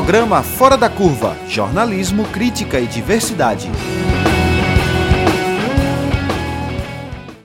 Programa Fora da Curva Jornalismo, Crítica e Diversidade.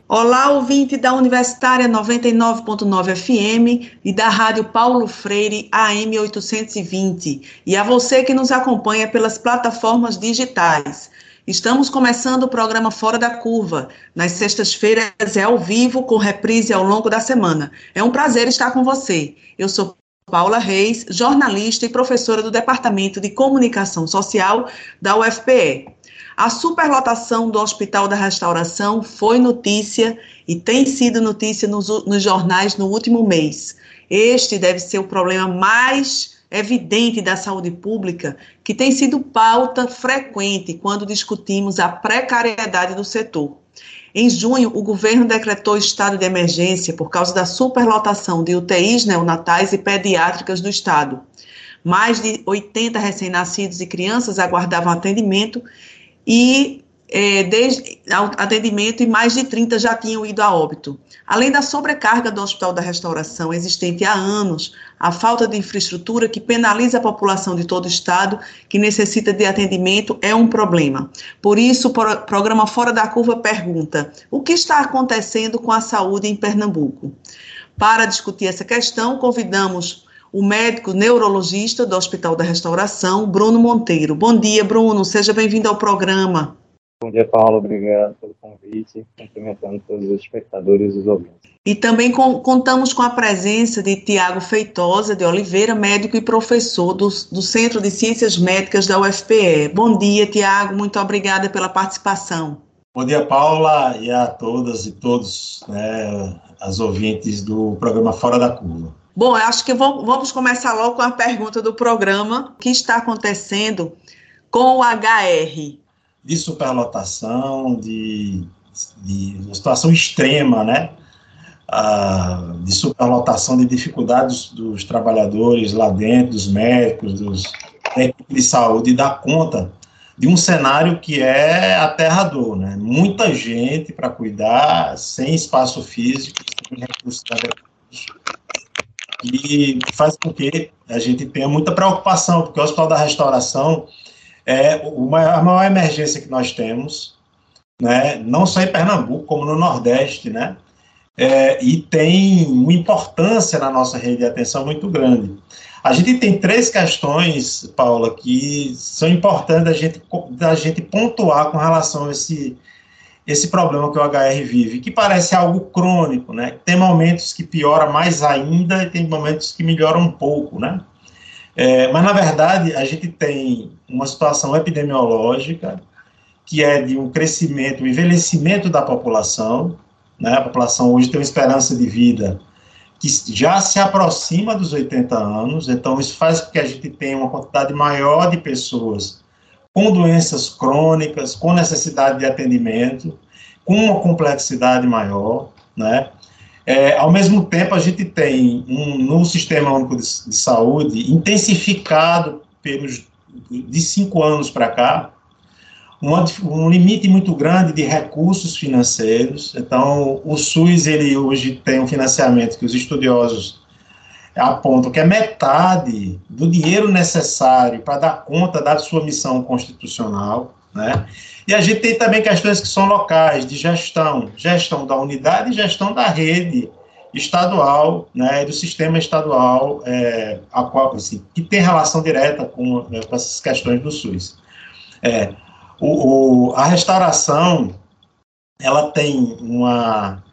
Olá, ouvinte da Universitária 99.9 FM e da Rádio Paulo Freire AM 820, e a você que nos acompanha pelas plataformas digitais. Estamos começando o programa Fora da Curva. Nas sextas-feiras é ao vivo, com reprise ao longo da semana. É um prazer estar com você. Eu sou Paula Reis, jornalista e professora do Departamento de Comunicação Social da UFPE. A superlotação do Hospital da Restauração foi notícia e tem sido notícia nos, nos jornais no último mês. Este deve ser o problema mais evidente da saúde pública, que tem sido pauta frequente quando discutimos a precariedade do setor. Em junho, o governo decretou estado de emergência por causa da superlotação de UTIs neonatais e pediátricas do estado. Mais de 80 recém-nascidos e crianças aguardavam atendimento e é, desde atendimento e mais de 30 já tinham ido a óbito. Além da sobrecarga do Hospital da Restauração existente há anos, a falta de infraestrutura que penaliza a população de todo o estado que necessita de atendimento é um problema. Por isso, o programa Fora da Curva pergunta: o que está acontecendo com a saúde em Pernambuco? Para discutir essa questão, convidamos o médico neurologista do Hospital da Restauração, Bruno Monteiro. Bom dia, Bruno. Seja bem-vindo ao programa. Bom dia, Paulo. Obrigado pelo convite. Cumprimentando todos os espectadores e os ouvintes. E também com, contamos com a presença de Tiago Feitosa de Oliveira, médico e professor do, do Centro de Ciências Médicas da UFPE. Bom dia, Tiago. Muito obrigada pela participação. Bom dia, Paula, e a todas e todos, né, as ouvintes do programa Fora da Curva. Bom, eu acho que vamos começar logo com a pergunta do programa. O que está acontecendo com o HR? De superlotação, de, de situação extrema, né? Ah, de superlotação, de dificuldades dos trabalhadores lá dentro, dos médicos, dos de saúde, dar conta de um cenário que é aterrador, né? Muita gente para cuidar, sem espaço físico, sem recursos e faz com que a gente tenha muita preocupação, porque o Hospital da Restauração é uma, a maior emergência que nós temos, né, não só em Pernambuco, como no Nordeste, né, é, e tem uma importância na nossa rede de atenção muito grande. A gente tem três questões, Paula, que são importantes da gente, da gente pontuar com relação a esse, esse problema que o HR vive, que parece algo crônico, né? Tem momentos que piora mais ainda e tem momentos que melhora um pouco, né? É, mas, na verdade, a gente tem uma situação epidemiológica que é de um crescimento, um envelhecimento da população. Né? A população hoje tem uma esperança de vida que já se aproxima dos 80 anos, então isso faz com que a gente tenha uma quantidade maior de pessoas com doenças crônicas, com necessidade de atendimento, com uma complexidade maior, né? É, ao mesmo tempo, a gente tem um, no Sistema Único de, de Saúde intensificado pelos de cinco anos para cá, um, um limite muito grande de recursos financeiros. Então, o SUS ele hoje tem um financiamento que os estudiosos apontam que é metade do dinheiro necessário para dar conta da sua missão constitucional, né? E a gente tem também questões que são locais, de gestão, gestão da unidade e gestão da rede estadual, né, do sistema estadual, é, a qual, assim, que tem relação direta com, né, com essas questões do SUS. É, o, o, a restauração, ela tem uma,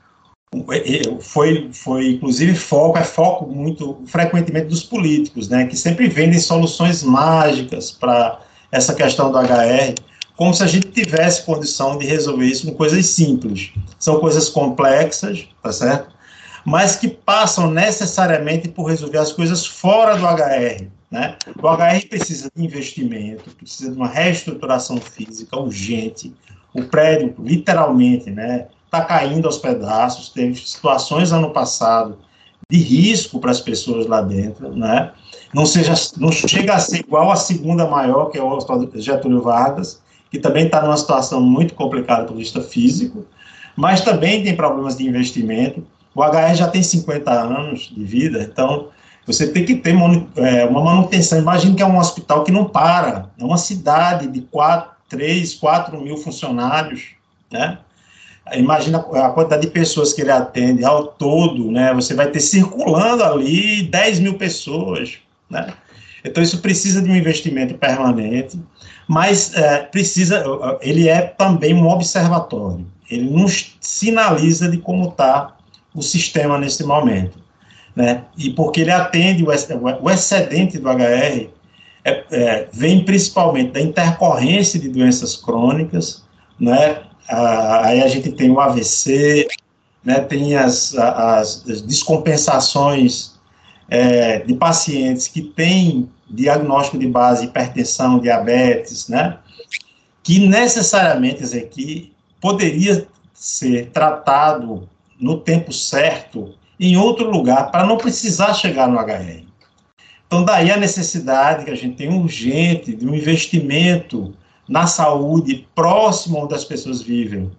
foi, foi inclusive foco, é foco muito frequentemente dos políticos, né, que sempre vendem soluções mágicas para essa questão do HR, como se a gente tivesse condição de resolver isso com coisas simples. São coisas complexas, tá certo? Mas que passam necessariamente por resolver as coisas fora do HR, né? O HR precisa de investimento, precisa de uma reestruturação física urgente. O prédio, literalmente, né, está caindo aos pedaços. Teve situações ano passado de risco para as pessoas lá dentro, né? Não seja, não chega a ser igual a segunda maior, que é o Getúlio Vargas, que também está numa situação muito complicada do ponto de vista físico, mas também tem problemas de investimento. O HR já tem 50 anos de vida, então Você tem que ter é, uma manutenção. Imagine que é um hospital que não para, é uma cidade de 4, 3, 4 mil funcionários, né? Imagina a quantidade de pessoas que ele atende ao todo, né? Você vai ter circulando ali 10 mil pessoas, né? Então isso precisa de um investimento permanente, mas é, precisa, ele é também um observatório. Ele nos sinaliza de como está o sistema nesse momento, né? E porque ele atende o, excedente do HR é, é, vem principalmente da intercorrência de doenças crônicas, né? Ah, aí a gente tem o AVC, né, tem as, as, as descompensações é, de pacientes que têm diagnóstico de base hipertensão, diabetes, né, que necessariamente aqui poderia ser tratado no tempo certo em outro lugar para não precisar chegar no HR. Então, daí a necessidade que a gente tem urgente de um investimento na saúde, próximo onde as pessoas vivem,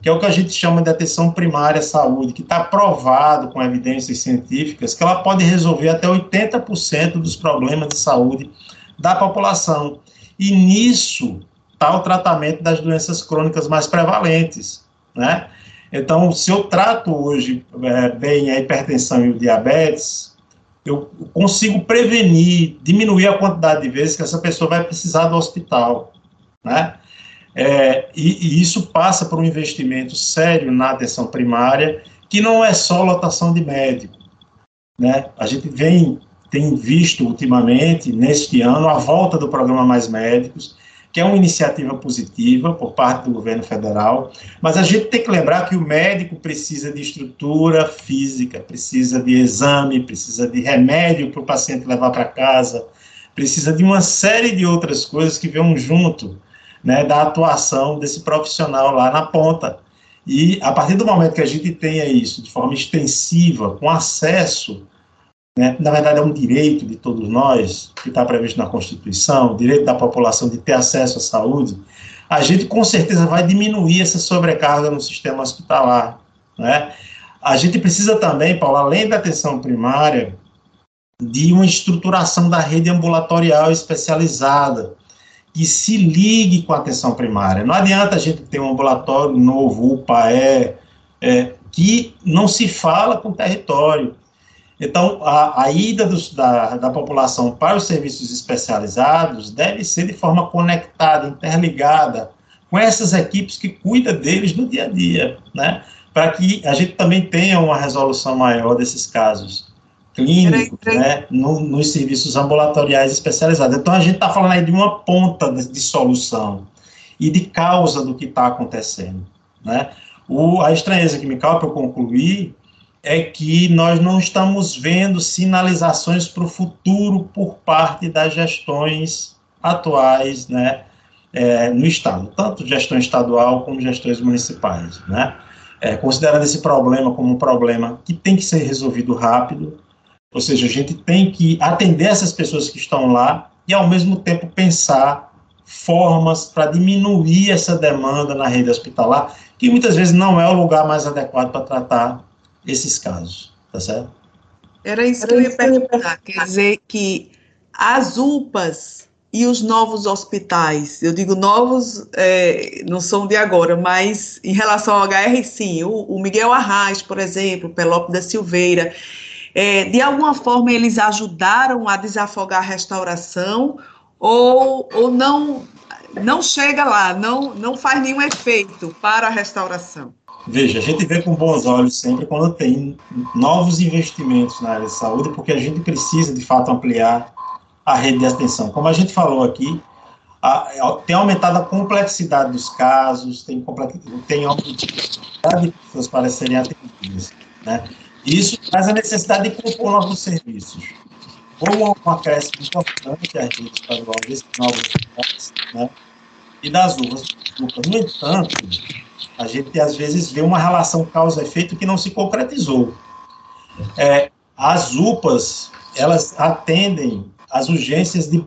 que é o que a gente chama de atenção primária à saúde, que está provado com evidências científicas que ela pode resolver até 80% dos problemas de saúde da população. E nisso está o tratamento das doenças crônicas mais prevalentes, né? Então, se eu trato hoje é, bem a hipertensão e o diabetes, eu consigo prevenir, diminuir a quantidade de vezes que essa pessoa vai precisar do hospital né? É, e, e, isso passa por um investimento sério na atenção primária, que não é só lotação de médico, né? A gente vem tem visto ultimamente neste ano a volta do programa Mais Médicos, que é uma iniciativa positiva por parte do governo federal, mas a gente tem que lembrar que o médico precisa de estrutura física, precisa de exame, precisa de remédio para o paciente levar para casa, precisa de uma série de outras coisas que vêm junto né, da atuação desse profissional lá na ponta. E a partir do momento que a gente tenha isso de forma extensiva, com acesso, né, na verdade é um direito de todos nós, que está previsto na Constituição, o direito da população de ter acesso à saúde, a gente com certeza vai diminuir essa sobrecarga no sistema hospitalar. Né? A gente precisa também, Paulo, além da atenção primária, de uma estruturação da rede ambulatorial especializada, que se ligue com a atenção primária. Não adianta a gente ter um ambulatório novo, UPAE, é, que não se fala com o território. Então, a, a ida dos, da, da população para os serviços especializados deve ser de forma conectada, interligada, com essas equipes que cuidam deles no dia a dia, né? Para que a gente também tenha uma resolução maior desses casos clínicos, né, no, nos serviços ambulatoriais especializados. Então, a gente está falando aí de uma ponta de, de solução e de causa do que está acontecendo. Né? O, a estranheza que me causa, para concluir, é que nós não estamos vendo sinalizações para o futuro por parte das gestões atuais né, é, no Estado, tanto gestão estadual como gestões municipais. Né? É, considerando esse problema como um problema que tem que ser resolvido rápido, ou seja, a gente tem que atender essas pessoas que estão lá e, ao mesmo tempo, pensar formas para diminuir essa demanda na rede hospitalar, que muitas vezes não é o lugar mais adequado para tratar esses casos, tá certo? Era isso que eu ia perguntar, quer dizer que as UPAs e os novos hospitais, eu digo novos, é, não são de agora, mas em relação ao HR, sim, o, o Miguel Arraes, por exemplo, Pelope da Silveira, é, de alguma forma eles ajudaram a desafogar a restauração ou, ou não não chega lá, não, não faz nenhum efeito para a restauração? Veja, a gente vê com bons olhos sempre quando tem novos investimentos na área de saúde, porque a gente precisa, de fato, ampliar a rede de atenção. Como a gente falou aqui, a, tem aumentado a complexidade dos casos, tem, tem aumentado de pessoas para serem atendidas, né? Isso traz a necessidade de compor novos serviços. Como um acréscimo importante a rede estadual desses novos serviços, né? e das uvas. No entanto, a gente às vezes vê uma relação causa-efeito que não se concretizou. É, as UPAs, elas atendem as urgências de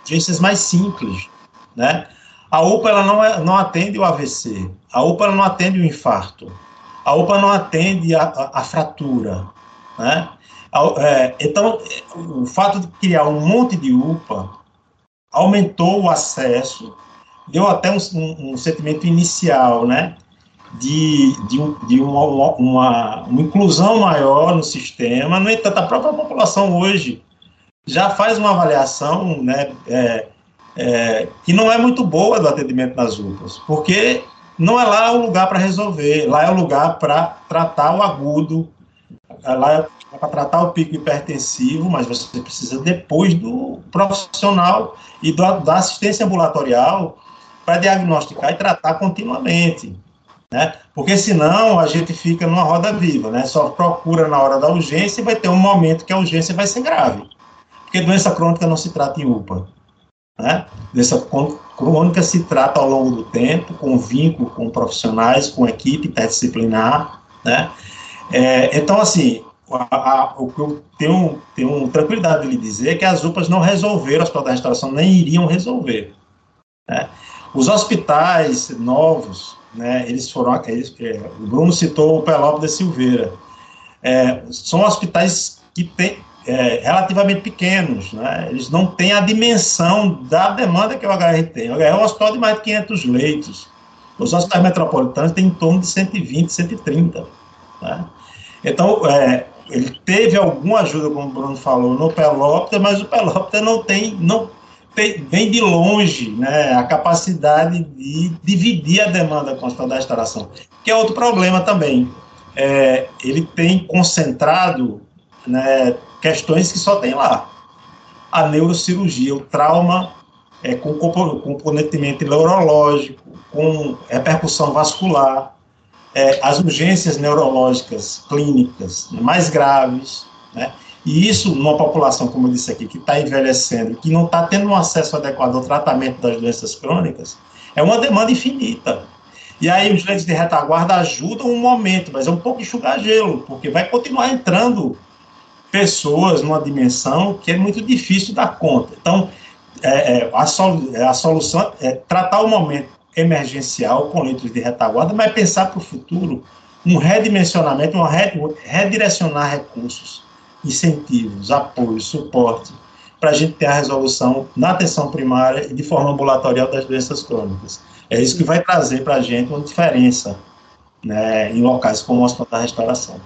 urgências mais simples, né? A UPA ela não, é, não atende o AVC, a UPA ela não atende o infarto, a UPA não atende a, a, a fratura, né? É, então, o fato de criar um monte de UPA aumentou o acesso, deu até um, um, um sentimento inicial, né? De, de, de uma, uma, uma, inclusão maior no sistema. No entanto, a própria população hoje já faz uma avaliação né, é, é, que não é muito boa do atendimento nas UPAs, porque não é lá o lugar para resolver, lá é o lugar para tratar o agudo, lá é para tratar o pico hipertensivo, mas você precisa depois do profissional e do, da assistência ambulatorial para diagnosticar e tratar continuamente. Né? Porque senão a gente fica numa roda viva, né? Só procura na hora da urgência e vai ter um momento que a urgência vai ser grave. Porque doença crônica não se trata em UPA. Né? Doença crônica se trata ao longo do tempo, com vínculo com profissionais, com equipe interdisciplinar, né? É, então, assim, o que eu tenho, tenho tranquilidade de lhe dizer é que as UPAs não resolveram, o Hospital da Restauração nem iriam resolver. Né? Os hospitais novos, né, eles foram, eles, é, o Bruno citou o Pelópolis Silveira, é, são hospitais que têm, é, relativamente pequenos, né? eles não têm a dimensão da demanda que o HR tem. O HR é um hospital de mais de 500 leitos. Os hospitais metropolitanos têm em torno de 120, 130. Né? Então, é, ele teve alguma ajuda, como o Bruno falou, no Pelópter, mas o Pelópter não tem, não vem de longe né, a capacidade de dividir a demanda hospital da restauração, que é outro problema também. É, ele tem concentrado né, questões que só tem lá. A neurocirurgia, o trauma é, com comprometimento neurológico, com repercussão vascular, é, as urgências neurológicas clínicas mais graves, né? E isso, numa população, como eu disse aqui, que está envelhecendo, que não está tendo um acesso adequado ao tratamento das doenças crônicas, é uma demanda infinita. E aí os leitos de retaguarda ajudam um momento, mas é um pouco enxugar gelo, porque vai continuar entrando pessoas numa dimensão que é muito difícil dar conta. Então, é, é, a, solu a, solução é tratar o momento emergencial com leitos de retaguarda, mas pensar para o futuro um redimensionamento, um redirecionar recursos, incentivos, apoio, suporte, para a gente ter a resolução na atenção primária e de forma ambulatorial das doenças crônicas. É isso que vai trazer para a gente uma diferença né, em locais como o Hospital da Restauração.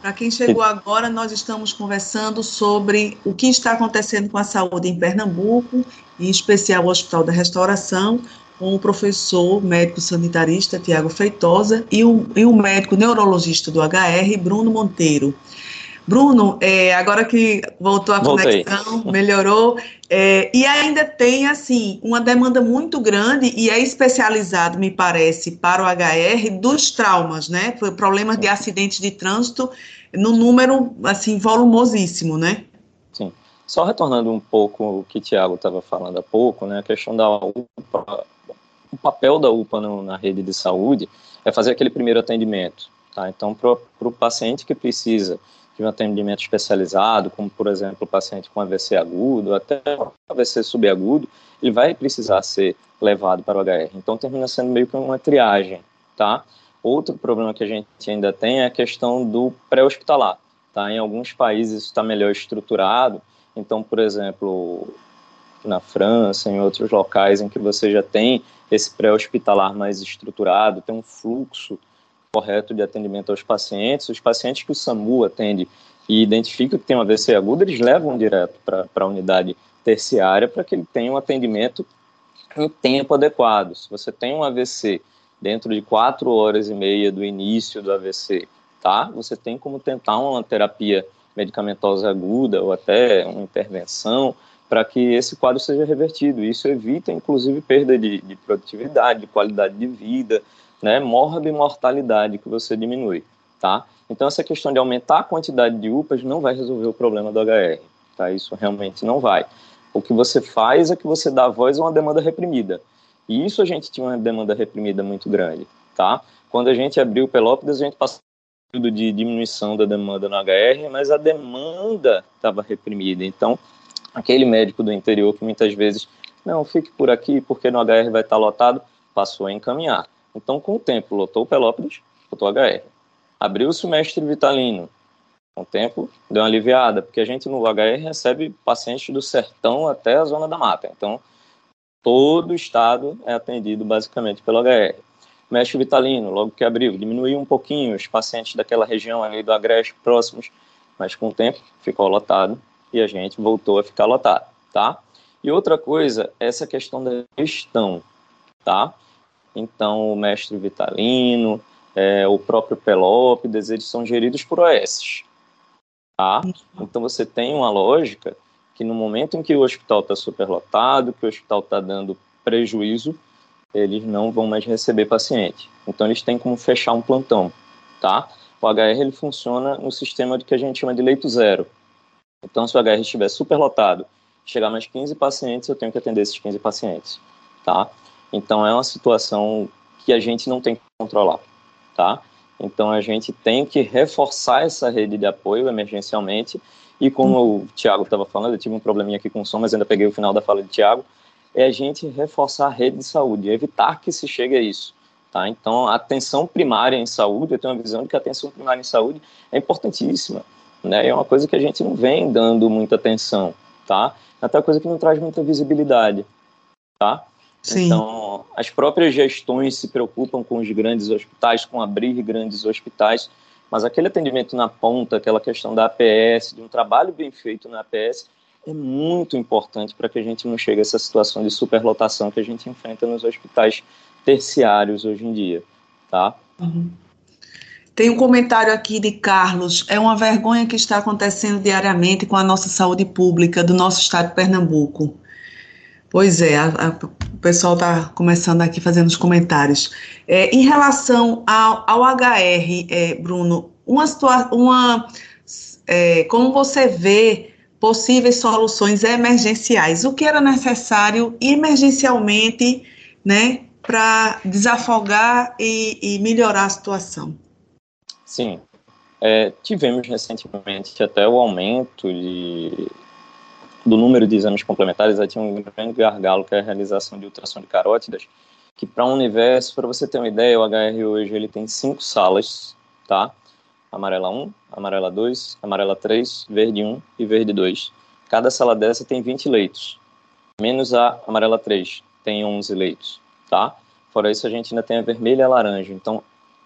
Para quem chegou agora, nós estamos conversando sobre o que está acontecendo com a saúde em Pernambuco, em especial o Hospital da Restauração, com o professor médico sanitarista Tiago Feitosa e o, e o médico neurologista do HR, Bruno Monteiro. Bruno, é, agora que voltou a Voltei. conexão, melhorou, é, e ainda tem, assim, uma demanda muito grande e é especializado, me parece, para o HR dos traumas, né? Problemas de acidentes de trânsito no número, assim, volumosíssimo, né? Sim. Só retornando um pouco o que o Tiago estava falando há pouco, né? A questão da UPA, o papel da UPA no, na rede de saúde é fazer aquele primeiro atendimento, tá? Então, para o paciente que precisa de um atendimento especializado, como por exemplo o paciente com AVC agudo, até AVC subagudo, ele vai precisar ser levado para o HR. Então termina sendo meio que uma triagem, tá? Outro problema que a gente ainda tem é a questão do pré-hospitalar, tá? Em alguns países está melhor estruturado, então, por exemplo, na França, em outros locais em que você já tem esse pré-hospitalar mais estruturado, tem um fluxo correto de atendimento aos pacientes. Os pacientes que o SAMU atende e identifica que tem um AVC agudo, eles levam direto para a unidade terciária para que ele tenha um atendimento em tempo adequado. Se você tem um AVC dentro de quatro horas e meia do início do AVC, tá? Você tem como tentar uma terapia medicamentosa aguda ou até uma intervenção para que esse quadro seja revertido. Isso evita, inclusive, perda de, de produtividade, de qualidade de vida, né, mortalidade que você diminui, tá? Então essa questão de aumentar a quantidade de UPAs não vai resolver o problema do HR, tá? Isso realmente não vai. O que você faz é que você dá voz a uma demanda reprimida. E isso a gente tinha uma demanda reprimida muito grande, tá? Quando a gente abriu o Pelópidas, a gente passou período de diminuição da demanda no HR, mas a demanda estava reprimida. Então, aquele médico do interior que muitas vezes, não, fique por aqui porque no HR vai estar lotado, passou a encaminhar. Então, com o tempo, lotou o Pelópolis, lotou o HR. Abriu o semestre vitalino, Com o tempo, deu uma aliviada, porque a gente no HR recebe pacientes do sertão até a zona da mata. Então, todo o estado é atendido basicamente pelo HR. Mestre Vitalino, logo que abriu, diminuiu um pouquinho os pacientes daquela região ali do Agreste próximos, mas com o tempo ficou lotado e a gente voltou a ficar lotado, tá? E outra coisa, essa questão da gestão, tá? Então, o mestre Vitalino, é, o próprio Pelópides, eles são geridos por OS, tá? Então, você tem uma lógica que no momento em que o hospital está superlotado, que o hospital está dando prejuízo, eles não vão mais receber paciente. Então, eles têm como fechar um plantão, tá? O HR ele funciona no sistema que a gente chama de leito zero. Então, se o HR estiver superlotado, chegar mais 15 pacientes, eu tenho que atender esses 15 pacientes, tá? Então, é uma situação que a gente não tem que controlar, tá? Então, a gente tem que reforçar essa rede de apoio emergencialmente. E como o Tiago estava falando, eu tive um probleminha aqui com o som, mas ainda peguei o final da fala de Tiago, é a gente reforçar a rede de saúde, evitar que se chegue a isso. Tá? Então, a atenção primária em saúde, eu tenho uma visão de que a atenção primária em saúde é importantíssima. Né? É uma coisa que a gente não vem dando muita atenção. Tá? Até uma coisa que não traz muita visibilidade. Tá? Sim. Então, as próprias gestões se preocupam com os grandes hospitais, com abrir grandes hospitais, mas aquele atendimento na ponta, aquela questão da APS, de um trabalho bem feito na APS, é muito importante para que a gente não chegue a essa situação de superlotação que a gente enfrenta nos hospitais terciários hoje em dia, tá? Uhum. Tem um comentário aqui de Carlos. É uma vergonha que está acontecendo diariamente com a nossa saúde pública do nosso estado de Pernambuco. Pois é, a, a, o pessoal está começando aqui fazendo os comentários. É, em relação ao, ao HR, é, Bruno, uma uma, é, como você vê possíveis soluções emergenciais? O que era necessário emergencialmente, né, para desafogar e, e, melhorar a situação? Sim, é, tivemos recentemente até o aumento de, do número de exames complementares. Aí tinha um grande gargalo que é a realização de ultrassom de carótidas, que para um universo, para você ter uma ideia, o HR hoje ele tem cinco salas, tá? Amarela 1, amarela 2, amarela 3, verde 1 e verde 2. Cada sala dessa tem 20 leitos, menos a amarela 3, tem 11 leitos tá? Fora isso, a gente ainda tem a vermelha e a laranja. Então,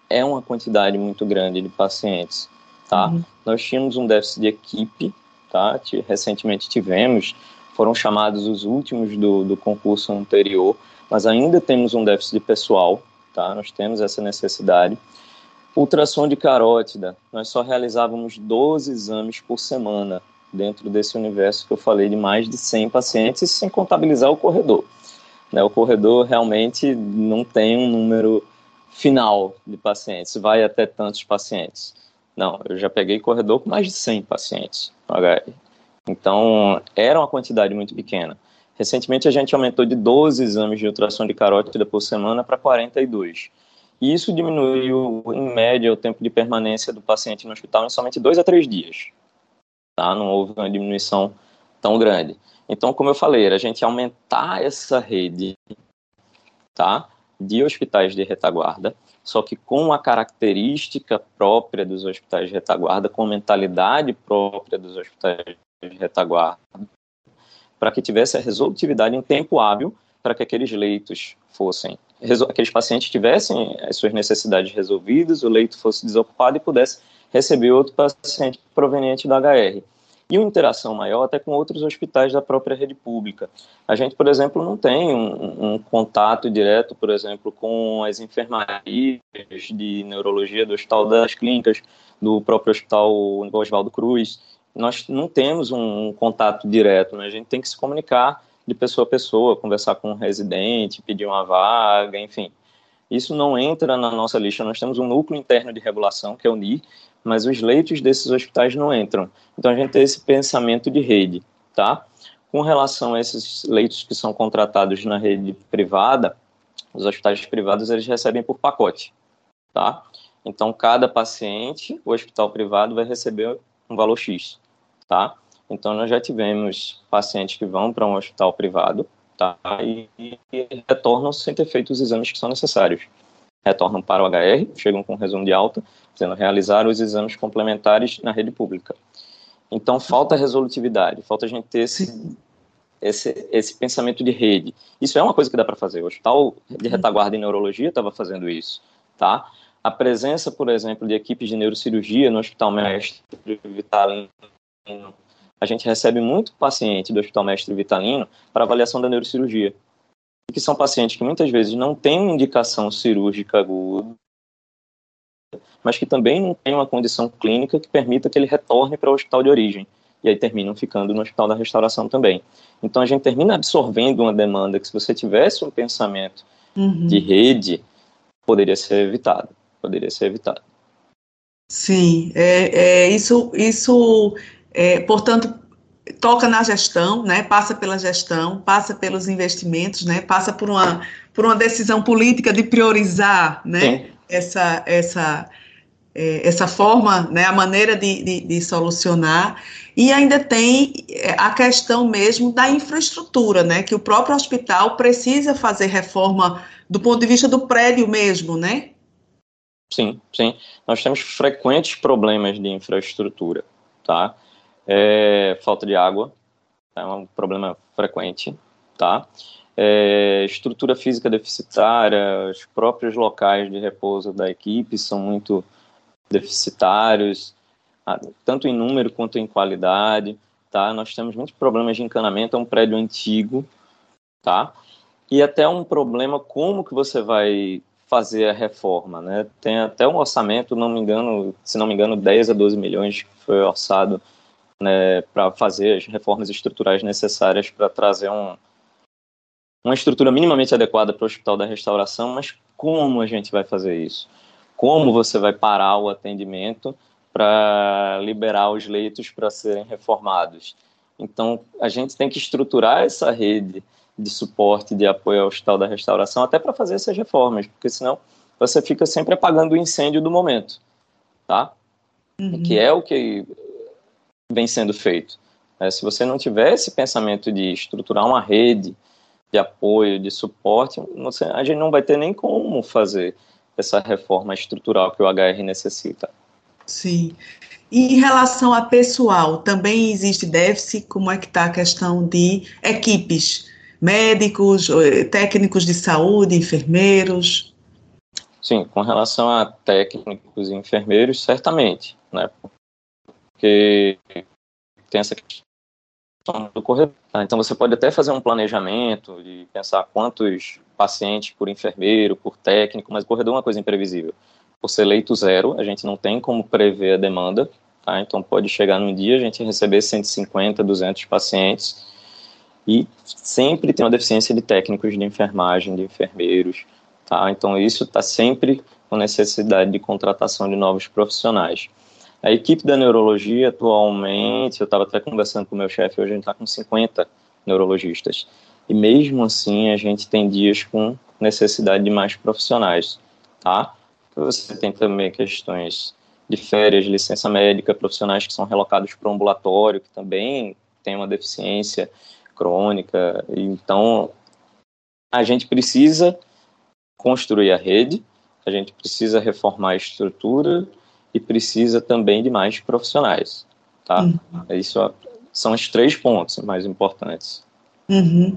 é uma quantidade muito grande de pacientes, tá? Uhum. Nós tínhamos um déficit de equipe, tá? Recentemente tivemos, foram chamados os últimos do, do concurso anterior, mas ainda temos um déficit de pessoal, tá? Nós temos essa necessidade. Ultrassom de carótida, nós só realizávamos 12 exames por semana dentro desse universo que eu falei de mais de 100 pacientes, sem contabilizar o corredor. Né? O corredor realmente não tem um número final de pacientes, vai até tantos pacientes. Não, eu já peguei corredor com mais de 100 pacientes HR. Então, era uma quantidade muito pequena. Recentemente, a gente aumentou de 12 exames de ultrassom de carótida por semana para 42. E isso diminuiu, em média, o tempo de permanência do paciente no hospital em somente dois a três dias. Tá? Não houve uma diminuição tão grande. Então, como eu falei, a gente aumentar essa rede tá, de hospitais de retaguarda, só que com a característica própria dos hospitais de retaguarda, com a mentalidade própria dos hospitais de retaguarda, para que tivesse a resolutividade em tempo hábil para que aqueles leitos fossem, aqueles pacientes tivessem as suas necessidades resolvidas, o leito fosse desocupado e pudesse receber outro paciente proveniente da HR e uma interação maior até com outros hospitais da própria rede pública. A gente, por exemplo, não tem um, um contato direto, por exemplo, com as enfermarias de neurologia do Hospital das Clínicas, do próprio Hospital Oswaldo Cruz. Nós não temos um, um contato direto, né? a gente tem que se comunicar de pessoa a pessoa, conversar com um residente, pedir uma vaga, enfim. Isso não entra na nossa lista. Nós temos um núcleo interno de regulação, que é o NIR, mas os leitos desses hospitais não entram. Então a gente tem esse pensamento de rede, tá? Com relação a esses leitos que são contratados na rede privada, os hospitais privados eles recebem por pacote, tá? Então cada paciente, o hospital privado vai receber um valor X, tá? Então nós já tivemos pacientes que vão para um hospital privado, tá? E, e retornam sem ter feito os exames que são necessários. Retornam para o HR, chegam com resumo de alta, dizendo realizar os exames complementares na rede pública. Então, falta resolutividade, falta a gente ter esse, esse, esse pensamento de rede. Isso é uma coisa que dá para fazer. O Hospital de Retaguarda em Neurologia estava fazendo isso, tá? A presença, por exemplo, de equipes de neurocirurgia no Hospital Mestre Vitalino, a gente recebe muito paciente do Hospital Mestre Vitalino para avaliação da neurocirurgia, que são pacientes que muitas vezes não têm uma indicação cirúrgica aguda, mas que também não têm uma condição clínica que permita que ele retorne para o hospital de origem. E aí terminam ficando no hospital da restauração também. Então a gente termina absorvendo uma demanda que, se você tivesse um pensamento uhum. de rede, poderia ser evitado. Poderia ser evitado. Sim, é, é isso, isso é, portanto, toca na gestão, né, passa pela gestão, passa pelos investimentos, né, passa por uma, por uma decisão política de priorizar né, essa, essa, é, essa forma, né, a maneira de, de, de, solucionar, e ainda tem é, a questão mesmo da infraestrutura, né, que o próprio hospital precisa fazer reforma do ponto de vista do prédio mesmo, né? Sim, sim. Nós temos frequentes problemas de infraestrutura, tá? É, falta de água é um problema frequente, tá? É, estrutura física deficitária, os próprios locais de repouso da equipe são muito deficitários, tanto em número quanto em qualidade, tá? Nós temos muitos problemas de encanamento, é um prédio antigo, tá? E até um problema como que você vai fazer a reforma, né? Tem até um orçamento, não me engano, se não me engano, 10 a 12 milhões que foi orçado né, para fazer as reformas estruturais necessárias para trazer um, uma estrutura minimamente adequada para o Hospital da Restauração, mas como a gente vai fazer isso? como você vai parar o atendimento para liberar os leitos para serem reformados. Então, a gente tem que estruturar essa rede de suporte, de apoio ao Hospital da Restauração, até para fazer essas reformas, porque senão você fica sempre apagando o incêndio do momento, tá? Uhum. Que é o que vem sendo feito. É, se você não tiver esse pensamento de estruturar uma rede de apoio, de suporte, você, a gente não vai ter nem como fazer essa reforma estrutural que o HR necessita. Sim. E em relação a pessoal, também existe déficit? Como é que está a questão de equipes? Médicos, eh, técnicos de saúde, enfermeiros? Sim, com relação a técnicos e enfermeiros, certamente, né? Porque tem essa do corredor. Tá? Então você pode até fazer um planejamento de pensar quantos pacientes por enfermeiro, por técnico, mas o corredor é uma coisa imprevisível. Por ser leito zero, a gente não tem como prever a demanda, tá? então pode chegar num dia a gente receber 150, 200 pacientes e sempre tem uma deficiência de técnicos de enfermagem, de enfermeiros, tá? então isso está sempre com necessidade de contratação de novos profissionais. A equipe da neurologia, atualmente, eu estava até conversando com o meu chefe, hoje a gente está com 50 neurologistas. E mesmo assim, a gente tem dias com necessidade de mais profissionais, tá? Você tem também questões de férias, licença médica, profissionais que são relocados para o ambulatório, que também tem uma deficiência crônica. Então, a gente precisa construir a rede, a gente precisa reformar a estrutura, e precisa também de mais profissionais, tá? Uhum. Isso são os três pontos mais importantes. Uhum.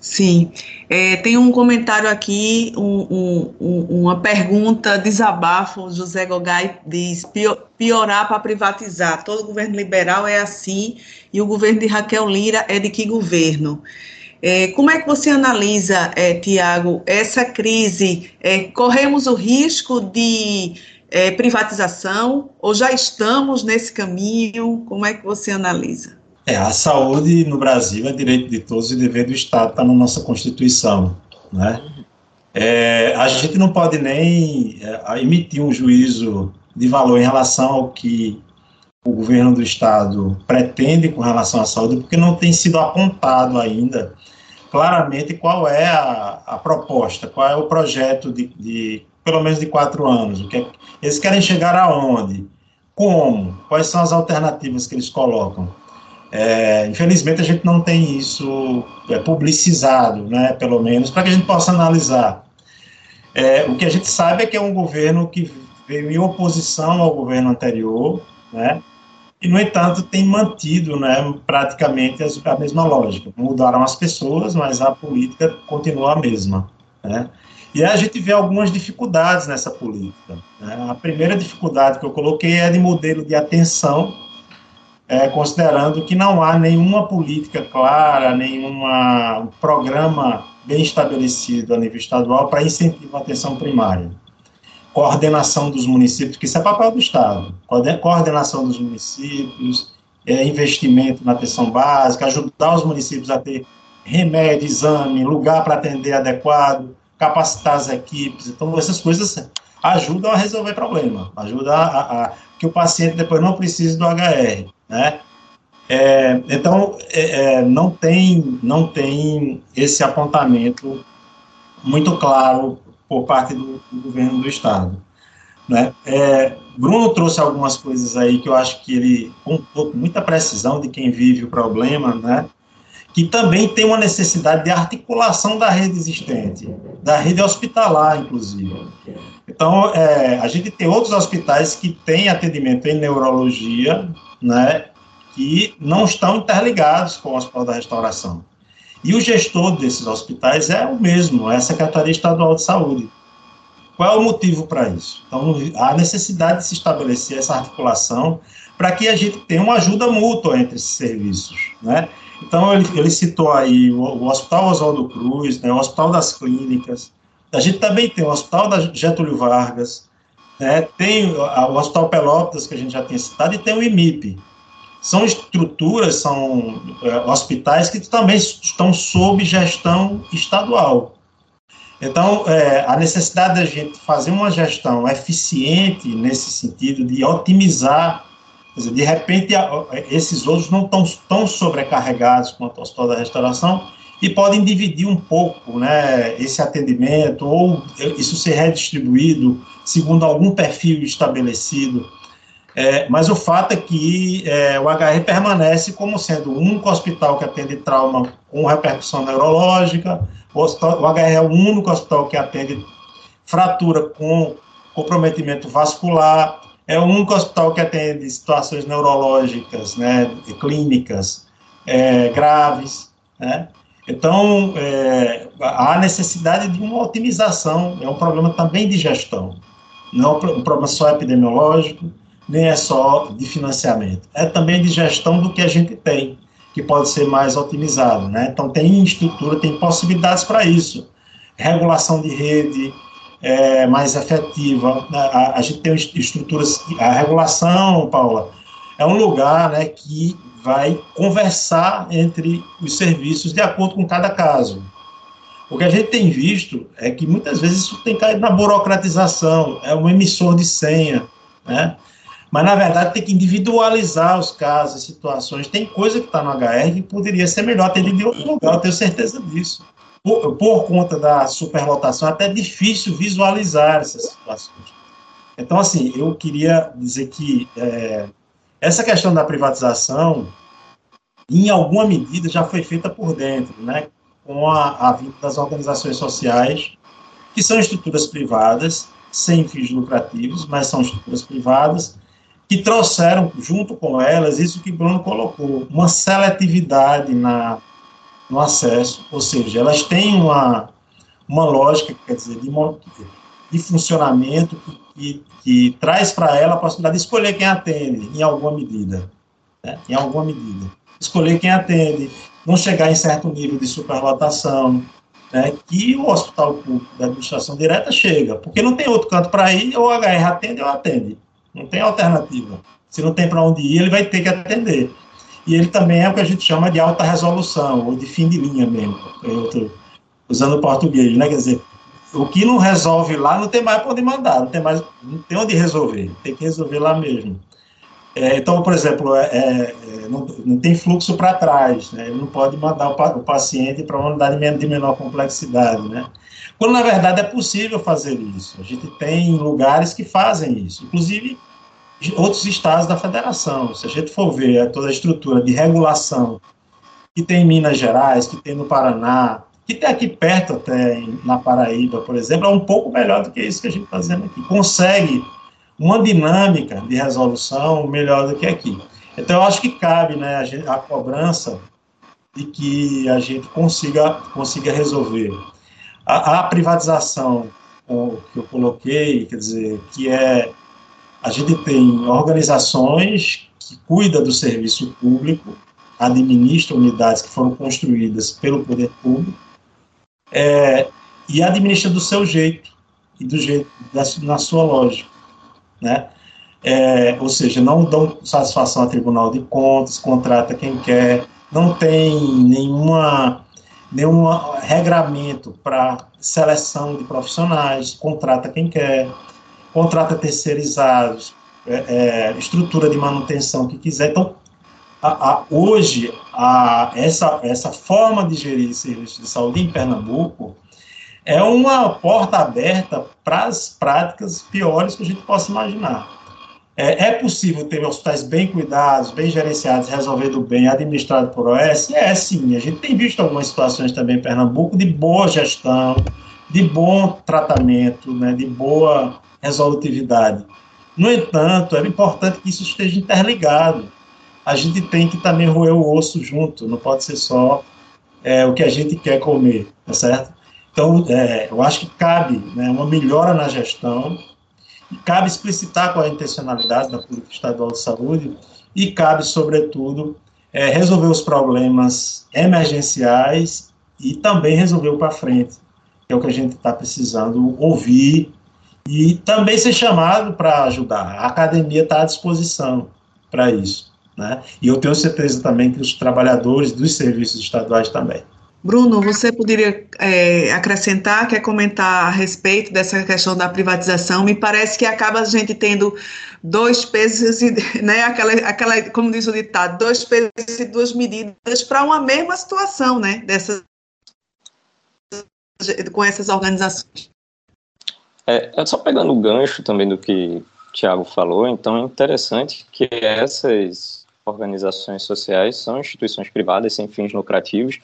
Sim. É, tem um comentário aqui, um, um, uma pergunta, desabafo, José Gogai diz, piorar para privatizar, todo governo liberal é assim, e o governo de Raquel Lira é de que governo? É, como é que você analisa, é, Tiago, essa crise? É, corremos o risco de é, privatização ou já estamos nesse caminho? Como é que você analisa? É, a saúde no Brasil é direito de todos e dever do Estado, está na nossa Constituição, né? É, a gente não pode nem é, emitir um juízo de valor em relação ao que o governo do Estado pretende com relação à saúde, porque não tem sido apontado ainda claramente qual é a, a proposta, qual é o projeto de, de pelo menos de quatro anos. O que é, eles querem chegar aonde? Como? Quais são as alternativas que eles colocam? É, infelizmente, a gente não tem isso é, publicizado, né, pelo menos, para que a gente possa analisar. É, o que a gente sabe é que é um governo que veio em oposição ao governo anterior, né? E, no entanto, tem mantido né, praticamente a mesma lógica. Mudaram as pessoas, mas a política continua a mesma. Né? E a gente vê algumas dificuldades nessa política. Né? A primeira dificuldade que eu coloquei é de modelo de atenção, é, considerando que não há nenhuma política clara, nenhum programa bem estabelecido a nível estadual para incentivo à atenção primária. Coordenação dos municípios, que isso é papel do Estado, coordenação dos municípios, é, investimento na atenção básica, ajudar os municípios a ter remédio, exame, lugar para atender adequado, capacitar as equipes. Então, essas coisas ajudam a resolver problema, ajudam a, a, que o paciente depois não precise do HR, né? É, então, é, é, não, tem, não tem esse apontamento muito claro por parte do, do governo do Estado. Né? É, Bruno trouxe algumas coisas aí que eu acho que ele contou com muita precisão de quem vive o problema, né? Que também tem uma necessidade de articulação da rede existente, da rede hospitalar, inclusive. Então, é, a gente tem outros hospitais que têm atendimento em neurologia, né, que não estão interligados com o Hospital da Restauração. E o gestor desses hospitais é o mesmo, é a Secretaria Estadual de Saúde. Qual é o motivo para isso? Então, há necessidade de se estabelecer essa articulação para que a gente tenha uma ajuda mútua entre esses serviços, né? Então, ele, ele citou aí o, o, Hospital Oswaldo Cruz, né, o Hospital das Clínicas, a gente também tem o Hospital da Getúlio Vargas, né, tem o, Hospital Pelotas, que a gente já tem citado, e tem o IMIP. São estruturas, são é, hospitais que também estão sob gestão estadual. Então, é, a necessidade da gente fazer uma gestão eficiente nesse sentido de otimizar Dizer, de repente, esses outros não estão tão sobrecarregados quanto o Hospital da Restauração e podem dividir um pouco né, esse atendimento ou isso ser redistribuído segundo algum perfil estabelecido. É, mas o fato é que é, o HR permanece como sendo o único hospital que atende trauma com repercussão neurológica, o, hospital, o HR é o único hospital que atende fratura com comprometimento vascular, é o único hospital que atende situações neurológicas, né, clínicas é, graves, né? Então, é, há necessidade de uma otimização, é um problema também de gestão, não é um problema só epidemiológico, nem é só de financiamento, é também de gestão do que a gente tem, que pode ser mais otimizado, né? Então, tem estrutura, tem possibilidades para isso, regulação de rede, é, mais efetiva. Né? A, a, gente tem estruturas, a regulação, Paula, é um lugar né, que vai conversar entre os serviços de acordo com cada caso. O que a gente tem visto é que muitas vezes isso tem caído na burocratização, é um emissor de senha, né? Mas, na verdade, tem que individualizar os casos, as situações. Tem coisa que está no HR que poderia ser melhor atendida em outro lugar, eu tenho certeza disso por, por conta da superlotação, é até difícil visualizar essas situações. Então, assim, eu queria dizer que é, essa questão da privatização, em alguma medida, já foi feita por dentro, né, com a, a vinda das organizações sociais, que são estruturas privadas, sem fins lucrativos, mas são estruturas privadas, que trouxeram junto com elas isso que Bruno colocou, uma seletividade na no acesso, ou seja, elas têm uma, uma lógica, quer dizer, de, de funcionamento que, que, que traz para ela a possibilidade de escolher quem atende, em alguma medida, né? em alguma medida. Escolher quem atende, não chegar em certo nível de superlotação, né, que o hospital público da administração direta chega, porque não tem outro canto para ir, ou o HR atende ou atende, não tem alternativa. Se não tem para onde ir, ele vai ter que atender e ele também é o que a gente chama de alta resolução, ou de fim de linha mesmo, estou usando o português, né, quer dizer, o que não resolve lá não tem mais para onde mandar, não tem mais, não tem onde resolver, tem que resolver lá mesmo. É, então, por exemplo, é, é, é não, não, tem fluxo para trás, né, ele não pode mandar o, o paciente para uma unidade de menor complexidade, né, quando na verdade é possível fazer isso. A gente tem lugares que fazem isso, inclusive outros estados da federação. Se a gente for ver toda a estrutura de regulação que tem em Minas Gerais, que tem no Paraná, que tem aqui perto até, na Paraíba, por exemplo, é um pouco melhor do que isso que a gente está fazendo aqui. Consegue uma dinâmica de resolução melhor do que aqui. Então, eu acho que cabe né, a, a cobrança de que a gente consiga, consiga resolver. A, a privatização que eu coloquei, quer dizer, que é a gente tem organizações que cuidam do serviço público, administram unidades que foram construídas pelo poder público, é, e administra do seu jeito e do jeito da, na sua lógica, né? É, ou seja, não dão satisfação ao Tribunal de Contas, contrata quem quer, não tem nenhuma nenhum regramento para seleção de profissionais, contrata quem quer, contrata terceirizados, é, é, estrutura de manutenção que quiser. Então, a, a, hoje, a, essa, essa forma de gerir serviços de saúde em Pernambuco é uma porta aberta para as práticas piores que a gente possa imaginar. É, é, possível ter hospitais bem cuidados, bem gerenciados, resolvendo bem, administrados por OS? É, sim. A gente tem visto algumas situações também em Pernambuco de boa gestão, de bom tratamento, né, de boa resolutividade. No entanto, é importante que isso esteja interligado. A gente tem que também roer o osso junto, não pode ser só é, o que a gente quer comer, tá certo? Então, é, eu acho que cabe né, uma melhora na gestão, cabe explicitar qual é a intencionalidade da política estadual de saúde e cabe, sobretudo, é, resolver os problemas emergenciais e também resolver o para frente, que é o que a gente está precisando ouvir e também ser chamado para ajudar. A academia está à disposição para isso. Né? E eu tenho certeza também que os trabalhadores dos serviços estaduais também. Bruno, você poderia é, acrescentar, quer comentar a respeito dessa questão da privatização? Me parece que acaba a gente tendo dois pesos, e, né, aquela, aquela, como diz o ditado, dois pesos e duas medidas para uma mesma situação, né, dessas, com essas organizações. É, é só pegando o gancho também do que o Tiago falou, então é interessante que essas organizações sociais são instituições privadas sem fins lucrativos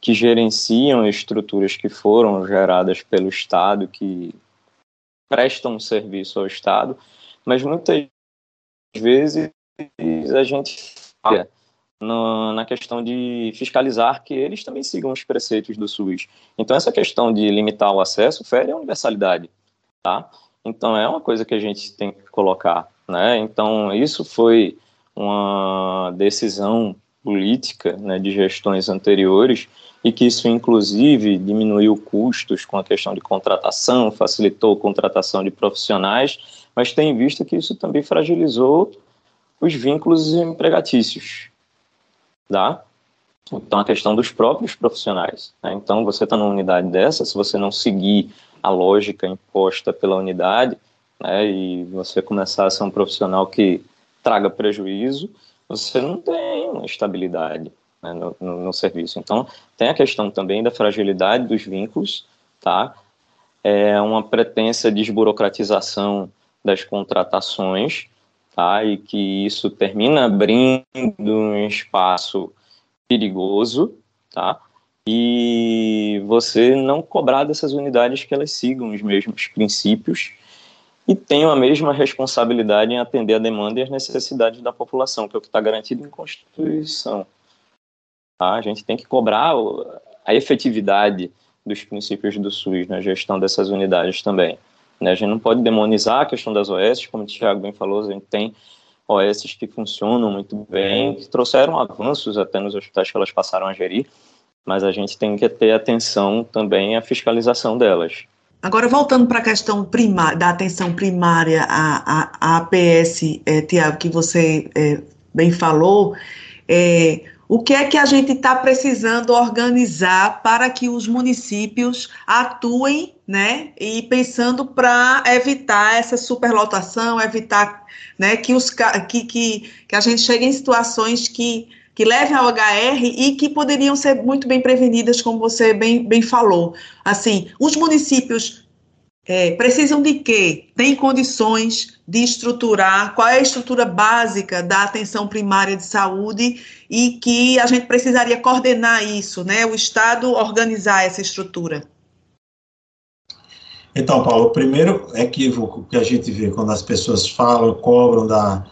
que gerenciam estruturas que foram geradas pelo Estado, que prestam serviço ao Estado, mas muitas vezes a gente falha na questão de fiscalizar que eles também sigam os preceitos do SUS. Então, essa questão de limitar o acesso fere a universalidade, tá? Então, é uma coisa que a gente tem que colocar, né? Então, isso foi uma decisão política né, de gestões anteriores e que isso, inclusive, diminuiu custos com a questão de contratação, facilitou a contratação de profissionais, mas tem visto que isso também fragilizou os vínculos empregatícios, tá? Então, a questão dos próprios profissionais. Né? Então, você está numa unidade dessa, se você não seguir a lógica imposta pela unidade, né, e você começar a ser um profissional que traga prejuízo, você não tem uma estabilidade né, no, no, no, serviço. Então, tem a questão também da fragilidade dos vínculos, tá? É uma pretensa desburocratização das contratações, tá? E que isso termina abrindo um espaço perigoso, tá? E você não cobrar dessas unidades que elas sigam os mesmos princípios e tenham a mesma responsabilidade em atender a demanda e as necessidades da população, que é o que está garantido em Constituição. Tá? A gente tem que cobrar a efetividade dos princípios do SUS na gestão dessas unidades também. Né? A gente não pode demonizar a questão das OS, como o Thiago bem falou, a gente tem OS que funcionam muito bem, que trouxeram avanços até nos hospitais que elas passaram a gerir, mas a gente tem que ter atenção também à fiscalização delas. Agora, voltando para a questão primária, da atenção primária à, à, à APS, é, Tiago, que você é, bem falou, é, o que é que a gente está precisando organizar para que os municípios atuem, né? E pensando para evitar essa superlotação, evitar né, que, os, que, que, que a gente chegue em situações que, que levem ao HR e que poderiam ser muito bem prevenidas, como você bem, bem falou. Assim, os municípios é, precisam de quê? Tem condições de estruturar? Qual é a estrutura básica da atenção primária de saúde e que a gente precisaria coordenar isso, né? O Estado organizar essa estrutura. Então, Paulo, o primeiro equívoco que a gente vê quando as pessoas falam, cobram da,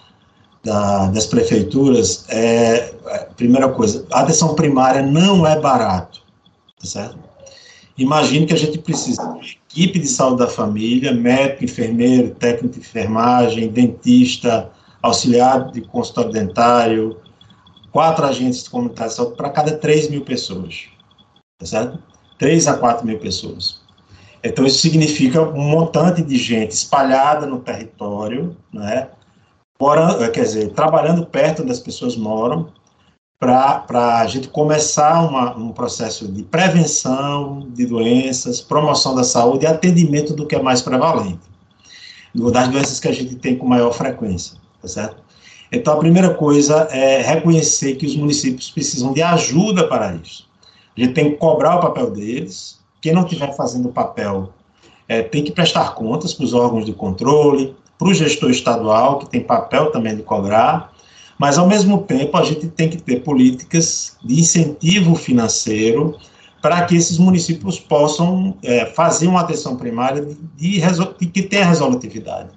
da, das prefeituras é, a primeira coisa, a atenção primária não é barato, tá certo? Imagine que a gente precisa de equipe de saúde da família, médico, enfermeiro, técnico de enfermagem, dentista, auxiliar de consultório dentário, quatro agentes de saúde para cada 3 mil pessoas, tá certo? 3 a 4 mil pessoas. Então, isso significa um montante de gente espalhada no território, né? Morando, quer dizer, trabalhando perto onde as pessoas moram, para a gente começar uma, um processo de prevenção de doenças, promoção da saúde e atendimento do que é mais prevalente, das doenças que a gente tem com maior frequência, tá certo? Então, a primeira coisa é reconhecer que os municípios precisam de ajuda para isso. A gente tem que cobrar o papel deles, quem não estiver fazendo o papel é, tem que prestar contas para os órgãos de controle, para o gestor estadual, que tem papel também de cobrar, mas, ao mesmo tempo, a gente tem que ter políticas de incentivo financeiro para que esses municípios possam é, fazer uma atenção primária de, de, que tenha resolutividade.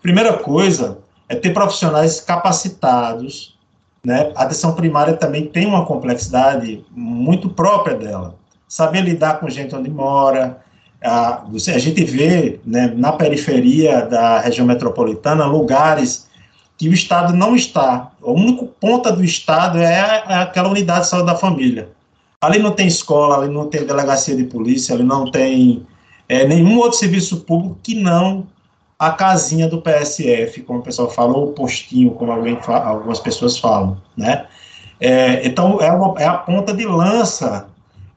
Primeira coisa é ter profissionais capacitados. Né? A atenção primária também tem uma complexidade muito própria dela. Saber lidar com gente onde mora. A, a gente vê né, na periferia da região metropolitana lugares que o Estado não está. A única ponta do Estado é, é aquela unidade de saúde da família. Ali não tem escola, ali não tem delegacia de polícia, ali não tem é, nenhum outro serviço público que não a casinha do PSF, como o pessoal fala, ou o postinho, como fala, algumas pessoas falam, né? É, então, é, uma, é, a ponta de lança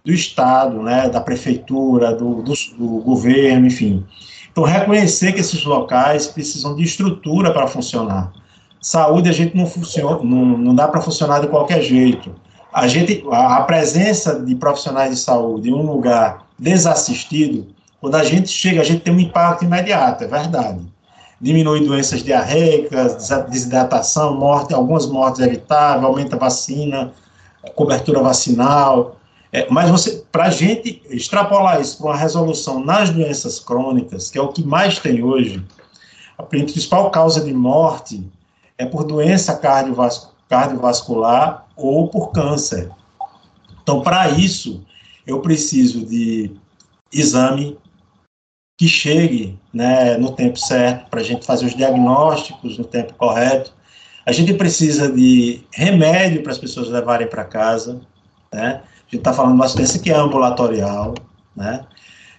do Estado, né, da prefeitura, do, do, do governo, enfim. Então, reconhecer que esses locais precisam de estrutura para funcionar. Saúde a gente não funciona, não, não dá para funcionar de qualquer jeito. A gente, a, presença de profissionais de saúde em um lugar desassistido, quando a gente chega, a gente tem um impacto imediato, é verdade. Diminui doenças diarreicas, desidratação, morte, algumas mortes evitáveis, aumenta a vacina, cobertura vacinal. É, mas para a gente extrapolar isso para uma resolução nas doenças crônicas, que é o que mais tem hoje, a principal causa de morte é por doença cardiovascular ou por câncer. Então, para isso, eu preciso de exame que chegue né, no tempo certo, para a gente fazer os diagnósticos no tempo correto. A gente precisa de remédio para as pessoas levarem para casa. Né? A gente está falando de uma assistência que é ambulatorial. Né?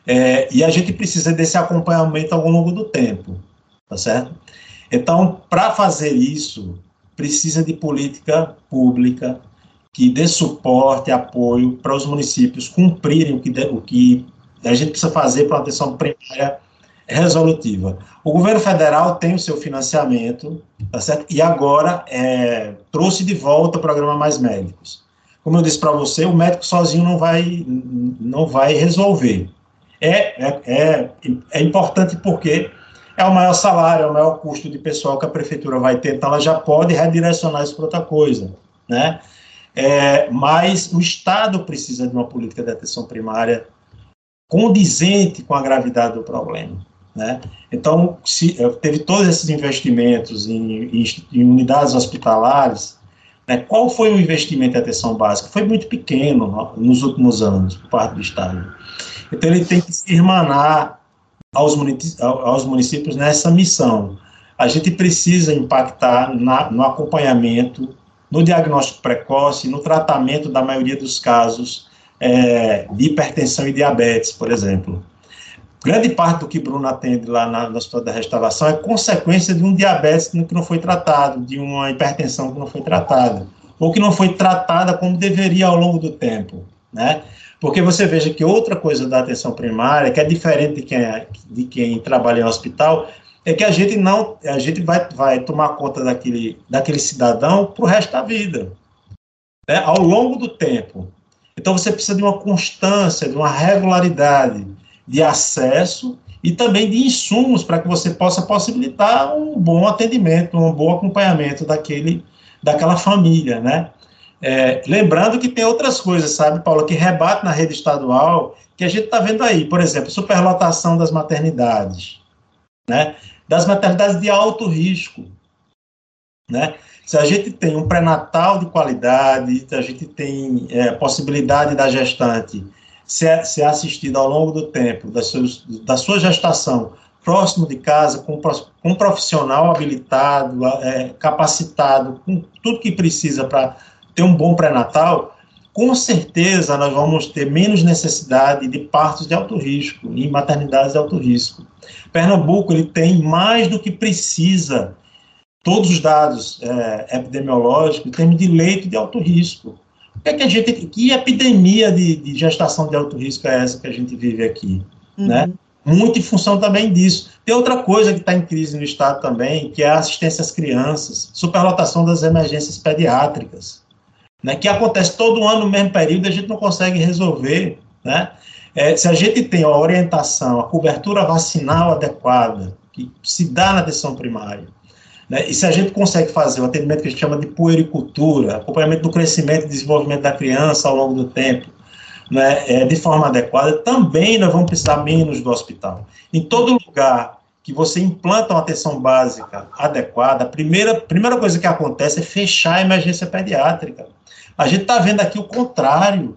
É, e a gente precisa desse acompanhamento ao longo do tempo. Tá certo? Então, para fazer isso, precisa de política pública que dê suporte, apoio para os municípios cumprirem o que, de, o que a gente precisa fazer para uma atenção primária resolutiva. O governo federal tem o seu financiamento, tá certo? E agora é, trouxe de volta o programa Mais Médicos. Como eu disse para você, o médico sozinho não vai, não vai resolver. É, é, é, é importante porque é o maior salário, é o maior custo de pessoal que a prefeitura vai ter, então ela já pode redirecionar isso para outra coisa, né? É, mas o Estado precisa de uma política de atenção primária condizente com a gravidade do problema, né? Então, se, eh, teve todos esses investimentos em, em, em unidades hospitalares, né? qual foi o investimento em atenção básica? Foi muito pequeno nos últimos anos, por parte do Estado. Então, ele tem que se irmanar aos, aos municípios nessa missão. A gente precisa impactar na, no acompanhamento, no diagnóstico precoce, no tratamento da maioria dos casos é, de hipertensão e diabetes, por exemplo. Grande parte do que Bruno atende lá na, no Hospital da Restauração é consequência de um diabetes que não foi tratado, de uma hipertensão que não foi tratada, ou que não foi tratada como deveria ao longo do tempo, né? Porque você veja que outra coisa da atenção primária, que é diferente de quem, é, de quem trabalha em hospital, é que a gente não, a gente vai, vai tomar conta daquele, daquele cidadão para o resto da vida, né, ao longo do tempo. Então você precisa de uma constância, de uma regularidade de acesso e também de insumos para que você possa possibilitar um bom atendimento, um bom acompanhamento daquele, daquela família, né? É, lembrando que tem outras coisas, sabe, Paulo, que rebate na rede estadual, que a gente está vendo aí, por exemplo, superlotação das maternidades, né? Das maternidades de alto risco, né? Se a gente tem um pré-natal de qualidade, se a gente tem é, possibilidade da gestante ser, ser assistida ao longo do tempo, da sua, da sua gestação, próximo de casa, com, com um profissional habilitado, é, capacitado, com tudo que precisa para ter um bom pré-natal, com certeza nós vamos ter menos necessidade de partos de alto risco, em maternidades de alto risco. Pernambuco ele tem mais do que precisa todos os dados é, epidemiológicos em termos de leito de alto risco. Que, é que a gente, que epidemia de, de, gestação de alto risco é essa que a gente vive aqui, uhum. né? Muito em função também disso. Tem outra coisa que está em crise no estado também, que é a assistência às crianças, superlotação das emergências pediátricas, né? Que acontece todo ano no mesmo período, a gente não consegue resolver, né? É, se a gente tem a orientação, a cobertura vacinal adequada, que se dá na atenção primária, né? E se a gente consegue fazer o atendimento que a gente chama de puericultura, acompanhamento do crescimento e desenvolvimento da criança ao longo do tempo, né, é, de forma adequada, também nós vamos precisar menos do hospital. Em todo lugar que você implanta uma atenção básica adequada, a primeira, primeira coisa que acontece é fechar a emergência pediátrica. A gente está vendo aqui o contrário.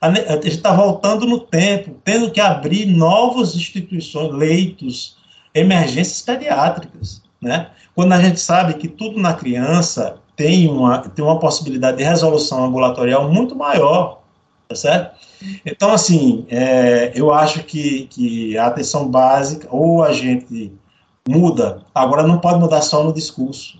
A, gente está voltando no tempo, tendo que abrir novas instituições, leitos, emergências pediátricas, né? Quando a gente sabe que tudo na criança tem uma, tem uma possibilidade de resolução ambulatorial muito maior, tá certo? Então, assim, é, eu acho que, que a atenção básica, ou a gente muda, agora não pode mudar só no discurso.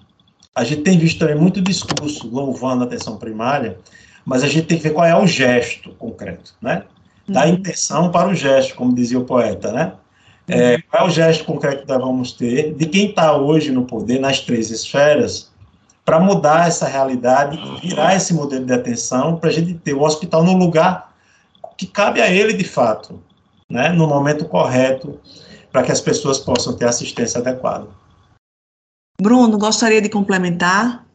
A gente tem visto também muito discurso louvando a atenção primária, mas a gente tem que ver qual é o gesto concreto, né? Da uhum. intenção para o gesto, como dizia o poeta, né? É, qual é o gesto concreto que nós vamos ter de quem está hoje no poder, nas três esferas, para mudar essa realidade, virar esse modelo de atenção, para a gente ter o hospital no lugar que cabe a ele de fato, né, no momento correto, para que as pessoas possam ter assistência adequada. Bruno, gostaria de complementar?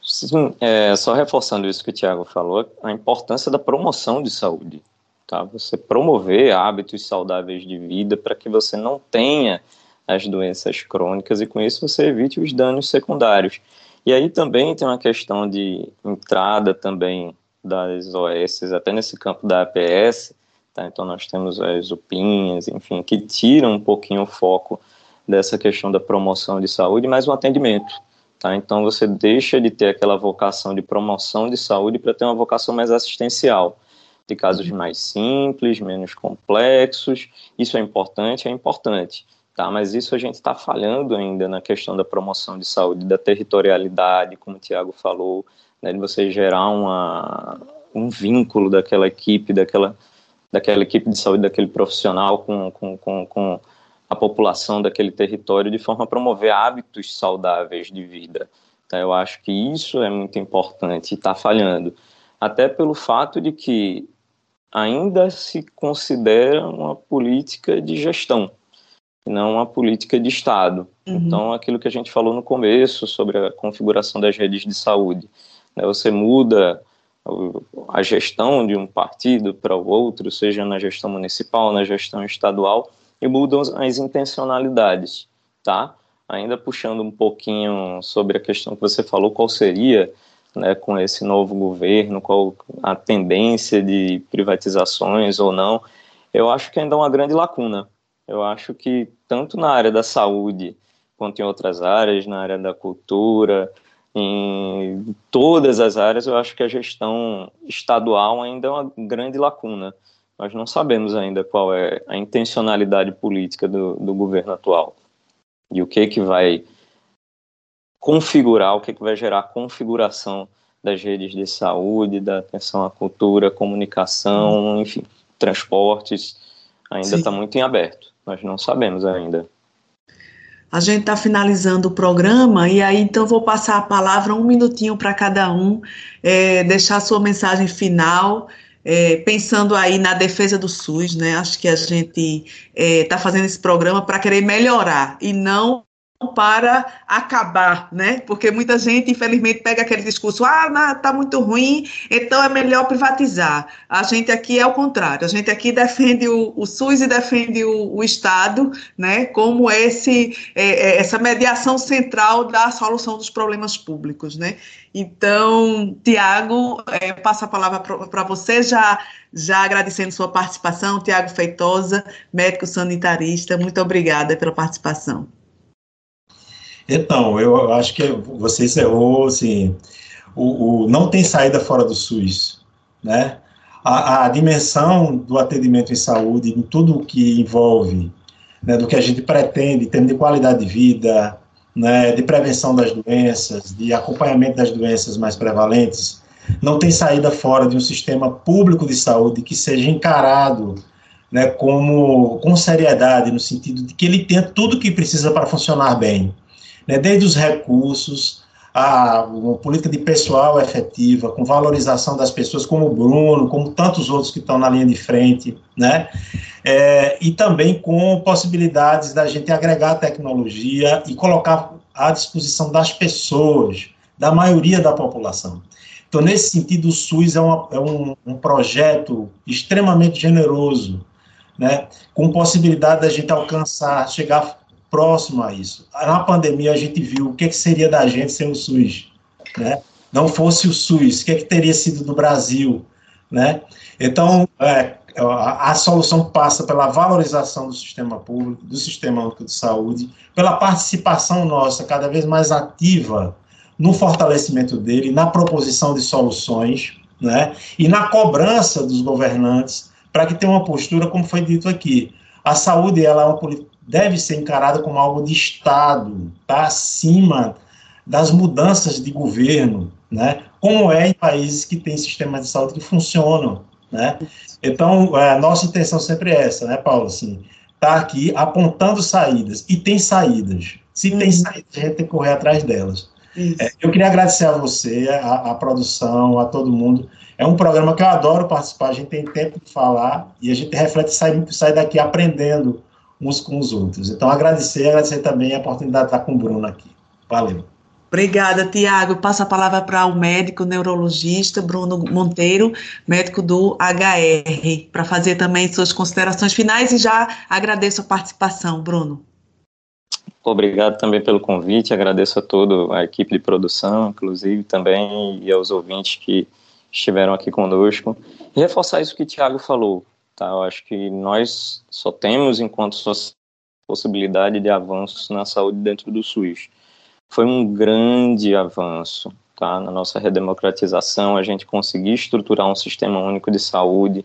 Sim, é, só reforçando isso que o Tiago falou, a importância da promoção de saúde tá? Você promover hábitos saudáveis de vida para que você não tenha as doenças crônicas e com isso você evite os danos secundários. E aí também tem uma questão de entrada também das OS, até nesse campo da APS, tá? Então nós temos as UPinhas, enfim, que tiram um pouquinho o foco dessa questão da promoção de saúde, mas o atendimento. Tá? Então você deixa de ter aquela vocação de promoção de saúde para ter uma vocação mais assistencial de casos mais simples, menos complexos. Isso é importante, é importante, tá? Mas isso a gente está falhando ainda na questão da promoção de saúde, da territorialidade, como o Tiago falou, né, de você gerar uma, um vínculo daquela equipe, daquela, daquela equipe de saúde, daquele profissional com, com, com, com a população daquele território, de forma a promover hábitos saudáveis de vida. Tá? Eu acho que isso é muito importante e está falhando até pelo fato de que ainda se considera uma política de gestão, não uma política de Estado. Uhum. Então, aquilo que a gente falou no começo sobre a configuração das redes de saúde, né, você muda a gestão de um partido para o outro, seja na gestão municipal, na gestão estadual, e mudam as intencionalidades, tá? Ainda puxando um pouquinho sobre a questão que você falou, qual seria né, com esse novo governo, qual a tendência de privatizações ou não, eu acho que ainda é uma grande lacuna. Eu acho que tanto na área da saúde quanto em outras áreas, na área da cultura, em todas as áreas, eu acho que a gestão estadual ainda é uma grande lacuna. Nós não sabemos ainda qual é a intencionalidade política do, do governo atual e o que que vai configurar, o que, que vai gerar a configuração das redes de saúde, da atenção à cultura, comunicação, enfim, transportes, ainda está muito em aberto. Nós não sabemos ainda. A gente está finalizando o programa e aí então vou passar a palavra um minutinho para cada um, é, deixar sua mensagem final é, pensando aí na defesa do SUS, né? Acho que a gente está é, fazendo esse programa para querer melhorar e não para acabar, né? Porque muita gente, infelizmente, pega aquele discurso, ah, tá muito ruim, então é melhor privatizar. A gente aqui é o contrário, a gente aqui defende o, o SUS e defende o, o, Estado, né? Como esse, é, é, essa mediação central da solução dos problemas públicos, né? Então, Tiago, é, passo a palavra para você, já, já agradecendo sua participação, Tiago Feitosa, médico sanitarista, muito obrigada pela participação. Então, eu acho que você encerrou, assim, o, o não tem saída fora do SUS, né? A, a, dimensão do atendimento em saúde, em tudo o que envolve, né, do que a gente pretende, em termos de qualidade de vida, né, de prevenção das doenças, de acompanhamento das doenças mais prevalentes, não tem saída fora de um sistema público de saúde que seja encarado né, como com seriedade, no sentido de que ele tenha tudo o que precisa para funcionar bem né, desde os recursos, a uma política de pessoal efetiva, com valorização das pessoas, como o Bruno, como tantos outros que estão na linha de frente, né? É, e também com possibilidades da gente agregar tecnologia e colocar à disposição das pessoas, da maioria da população. Então, nesse sentido, o SUS é, uma, é um, um projeto extremamente generoso, né? com possibilidade da gente alcançar, chegar próximo a isso. Na pandemia, a gente viu o que, que seria da gente sem o SUS, né? Não fosse o SUS, o que, que teria sido do Brasil, né? Então, é, a, a, solução passa pela valorização do sistema público, do sistema único de saúde, pela participação nossa cada vez mais ativa no fortalecimento dele, na proposição de soluções, né? E na cobrança dos governantes para que tenha uma postura, como foi dito aqui. A saúde ela é uma deve ser encarada como algo de Estado, está acima das mudanças de governo, né? como é em países que têm sistemas de saúde que funcionam. Né? Então, a nossa intenção sempre é essa, né, Paulo? Assim, tá aqui apontando saídas, e tem saídas. Se uhum. tem saídas, a gente tem que correr atrás delas. É, eu queria agradecer a você, a, a, produção, a todo mundo. É um programa que eu adoro participar, a gente tem tempo de falar e a gente reflete e sai, sai daqui aprendendo uns com os outros. Então, agradecer, agradecer também a oportunidade de estar com o Bruno aqui. Valeu. Obrigada, Tiago. Passo a palavra para o médico neurologista Bruno Monteiro, médico do HR, para fazer também suas considerações finais e já agradeço a participação, Bruno. Obrigado também pelo convite, agradeço a toda a equipe de produção, inclusive também, e aos ouvintes que estiveram aqui conosco. E reforçar isso que o Tiago falou, Tá? Eu acho que nós só temos, enquanto possibilidade de avanços na saúde dentro do SUS. Foi um grande avanço tá? na nossa redemocratização, a gente conseguir estruturar um sistema único de saúde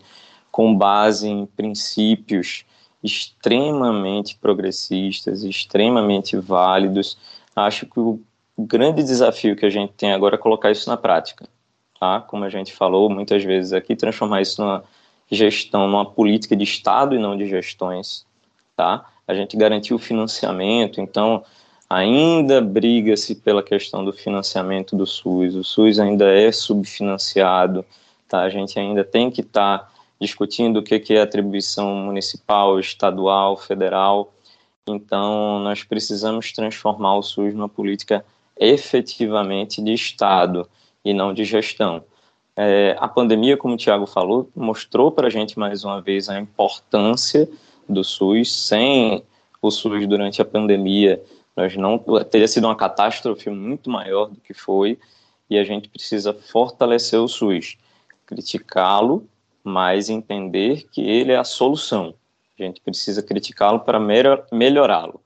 com base em princípios extremamente progressistas, extremamente válidos. Acho que o grande desafio que a gente tem agora é colocar isso na prática. Tá? Como a gente falou muitas vezes aqui, transformar isso numa gestão numa política de Estado e não de gestões, tá? A gente garantiu o financiamento, então ainda briga-se pela questão do financiamento do SUS, o SUS ainda é subfinanciado, tá? A gente ainda tem que estar tá discutindo o que é atribuição municipal, estadual, federal, então nós precisamos transformar o SUS numa política efetivamente de Estado e não de gestão. É, a pandemia, como o Tiago falou, mostrou para a gente mais uma vez a importância do SUS. Sem o SUS durante a pandemia, nós não teria sido uma catástrofe muito maior do que foi, e a gente precisa fortalecer o SUS, criticá-lo, mas entender que ele é a solução. A gente precisa criticá-lo para melhorá-lo.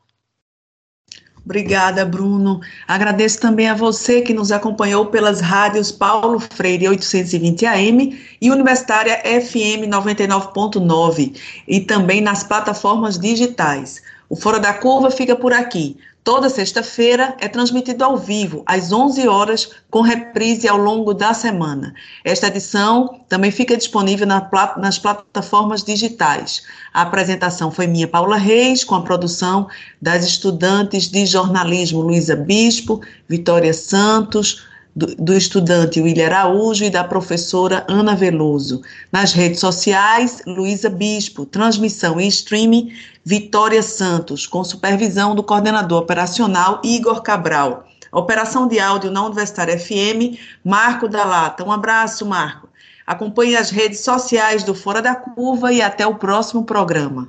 Obrigada, Bruno. Agradeço também a você que nos acompanhou pelas rádios Paulo Freire 820 AM e Universitária FM 99.9 e também nas plataformas digitais. O Fora da Curva fica por aqui. Toda sexta-feira é transmitido ao vivo, às 11 horas, com reprise ao longo da semana. Esta edição também fica disponível na, nas plataformas digitais. A apresentação foi minha, Paula Reis, com a produção das estudantes de jornalismo Luísa Bispo, Vitória Santos, do, estudante William Araújo e da professora Ana Veloso. Nas redes sociais, Luísa Bispo, transmissão e streaming, Vitória Santos, com supervisão do coordenador operacional Igor Cabral. Operação de áudio na Universitária FM, Marco da Lata. Um abraço, Marco. Acompanhe as redes sociais do Fora da Curva e até o próximo programa.